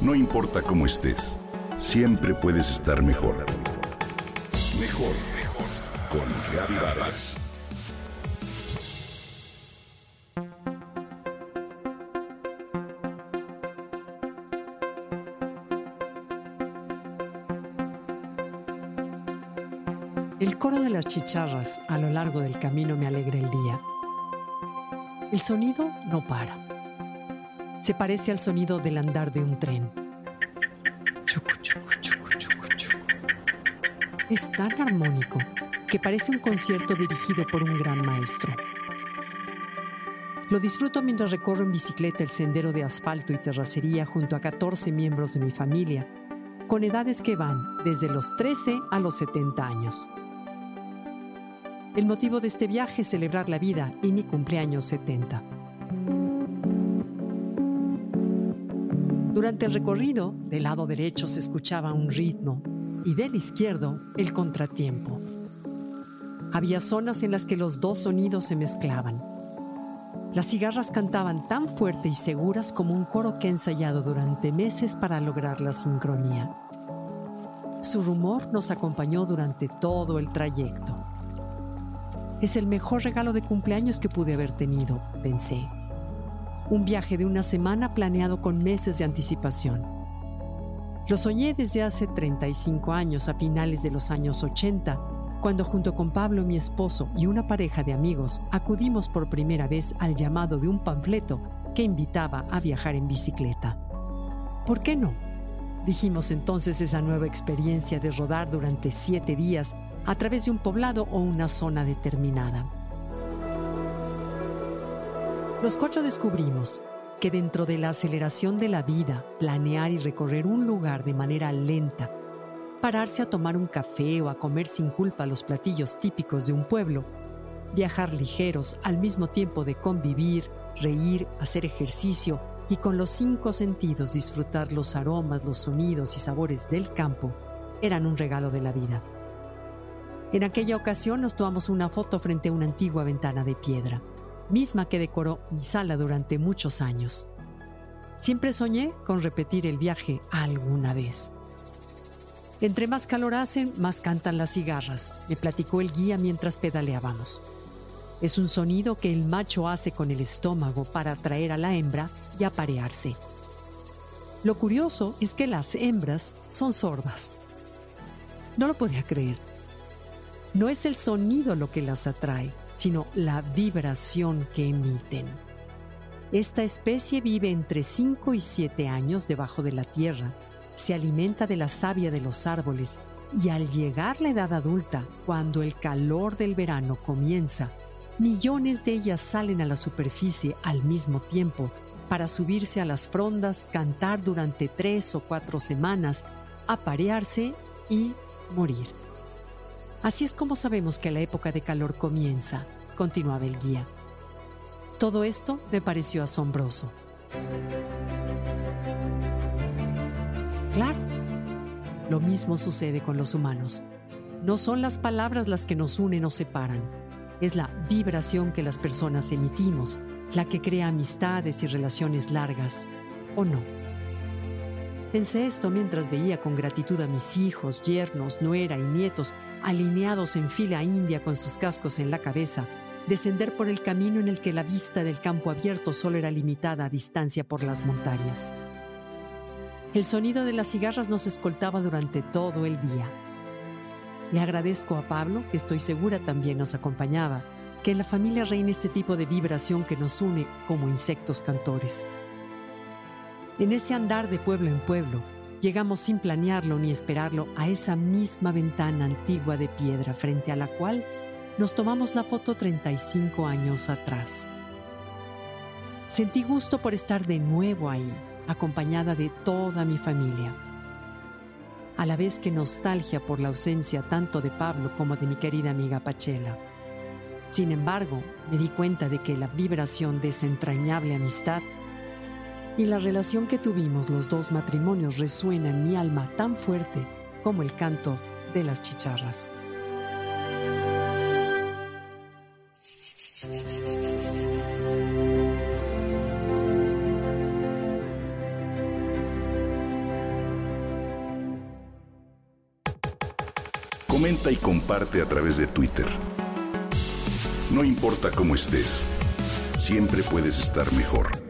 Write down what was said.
No importa cómo estés, siempre puedes estar mejor. Mejor, mejor. Con Vargas. El coro de las chicharras a lo largo del camino me alegra el día. El sonido no para. Se parece al sonido del andar de un tren. Chucu, chucu, chucu. Es tan armónico que parece un concierto dirigido por un gran maestro. Lo disfruto mientras recorro en bicicleta el sendero de asfalto y terracería junto a 14 miembros de mi familia, con edades que van desde los 13 a los 70 años. El motivo de este viaje es celebrar la vida y mi cumpleaños 70. Durante el recorrido, del lado derecho se escuchaba un ritmo y del izquierdo el contratiempo. Había zonas en las que los dos sonidos se mezclaban. Las cigarras cantaban tan fuerte y seguras como un coro que he ensayado durante meses para lograr la sincronía. Su rumor nos acompañó durante todo el trayecto. Es el mejor regalo de cumpleaños que pude haber tenido, pensé. Un viaje de una semana planeado con meses de anticipación. Lo soñé desde hace 35 años, a finales de los años 80, cuando junto con Pablo, mi esposo, y una pareja de amigos, acudimos por primera vez al llamado de un panfleto que invitaba a viajar en bicicleta. ¿Por qué no? Dijimos entonces esa nueva experiencia de rodar durante siete días a través de un poblado o una zona determinada. Los cuatro descubrimos que dentro de la aceleración de la vida, planear y recorrer un lugar de manera lenta, pararse a tomar un café o a comer sin culpa los platillos típicos de un pueblo, viajar ligeros al mismo tiempo de convivir, reír, hacer ejercicio y con los cinco sentidos disfrutar los aromas, los sonidos y sabores del campo, eran un regalo de la vida. En aquella ocasión nos tomamos una foto frente a una antigua ventana de piedra, misma que decoró mi sala durante muchos años. Siempre soñé con repetir el viaje alguna vez. Entre más calor hacen, más cantan las cigarras, me platicó el guía mientras pedaleábamos. Es un sonido que el macho hace con el estómago para atraer a la hembra y aparearse. Lo curioso es que las hembras son sordas. No lo podía creer. No es el sonido lo que las atrae, sino la vibración que emiten. Esta especie vive entre 5 y 7 años debajo de la tierra, se alimenta de la savia de los árboles y al llegar la edad adulta, cuando el calor del verano comienza, millones de ellas salen a la superficie al mismo tiempo para subirse a las frondas, cantar durante tres o cuatro semanas, aparearse y morir. Así es como sabemos que la época de calor comienza, continuaba el guía. Todo esto me pareció asombroso. Claro, lo mismo sucede con los humanos. No son las palabras las que nos unen o separan, es la vibración que las personas emitimos, la que crea amistades y relaciones largas, ¿o no? Pensé esto mientras veía con gratitud a mis hijos, yernos, nuera y nietos alineados en fila india con sus cascos en la cabeza, descender por el camino en el que la vista del campo abierto solo era limitada a distancia por las montañas. El sonido de las cigarras nos escoltaba durante todo el día. Le agradezco a Pablo, que estoy segura también nos acompañaba, que en la familia reine este tipo de vibración que nos une como insectos cantores. En ese andar de pueblo en pueblo, llegamos sin planearlo ni esperarlo a esa misma ventana antigua de piedra frente a la cual nos tomamos la foto 35 años atrás. Sentí gusto por estar de nuevo ahí, acompañada de toda mi familia. A la vez que nostalgia por la ausencia tanto de Pablo como de mi querida amiga Pachela. Sin embargo, me di cuenta de que la vibración de esa entrañable amistad y la relación que tuvimos los dos matrimonios resuena en mi alma tan fuerte como el canto de las chicharras. Comenta y comparte a través de Twitter. No importa cómo estés, siempre puedes estar mejor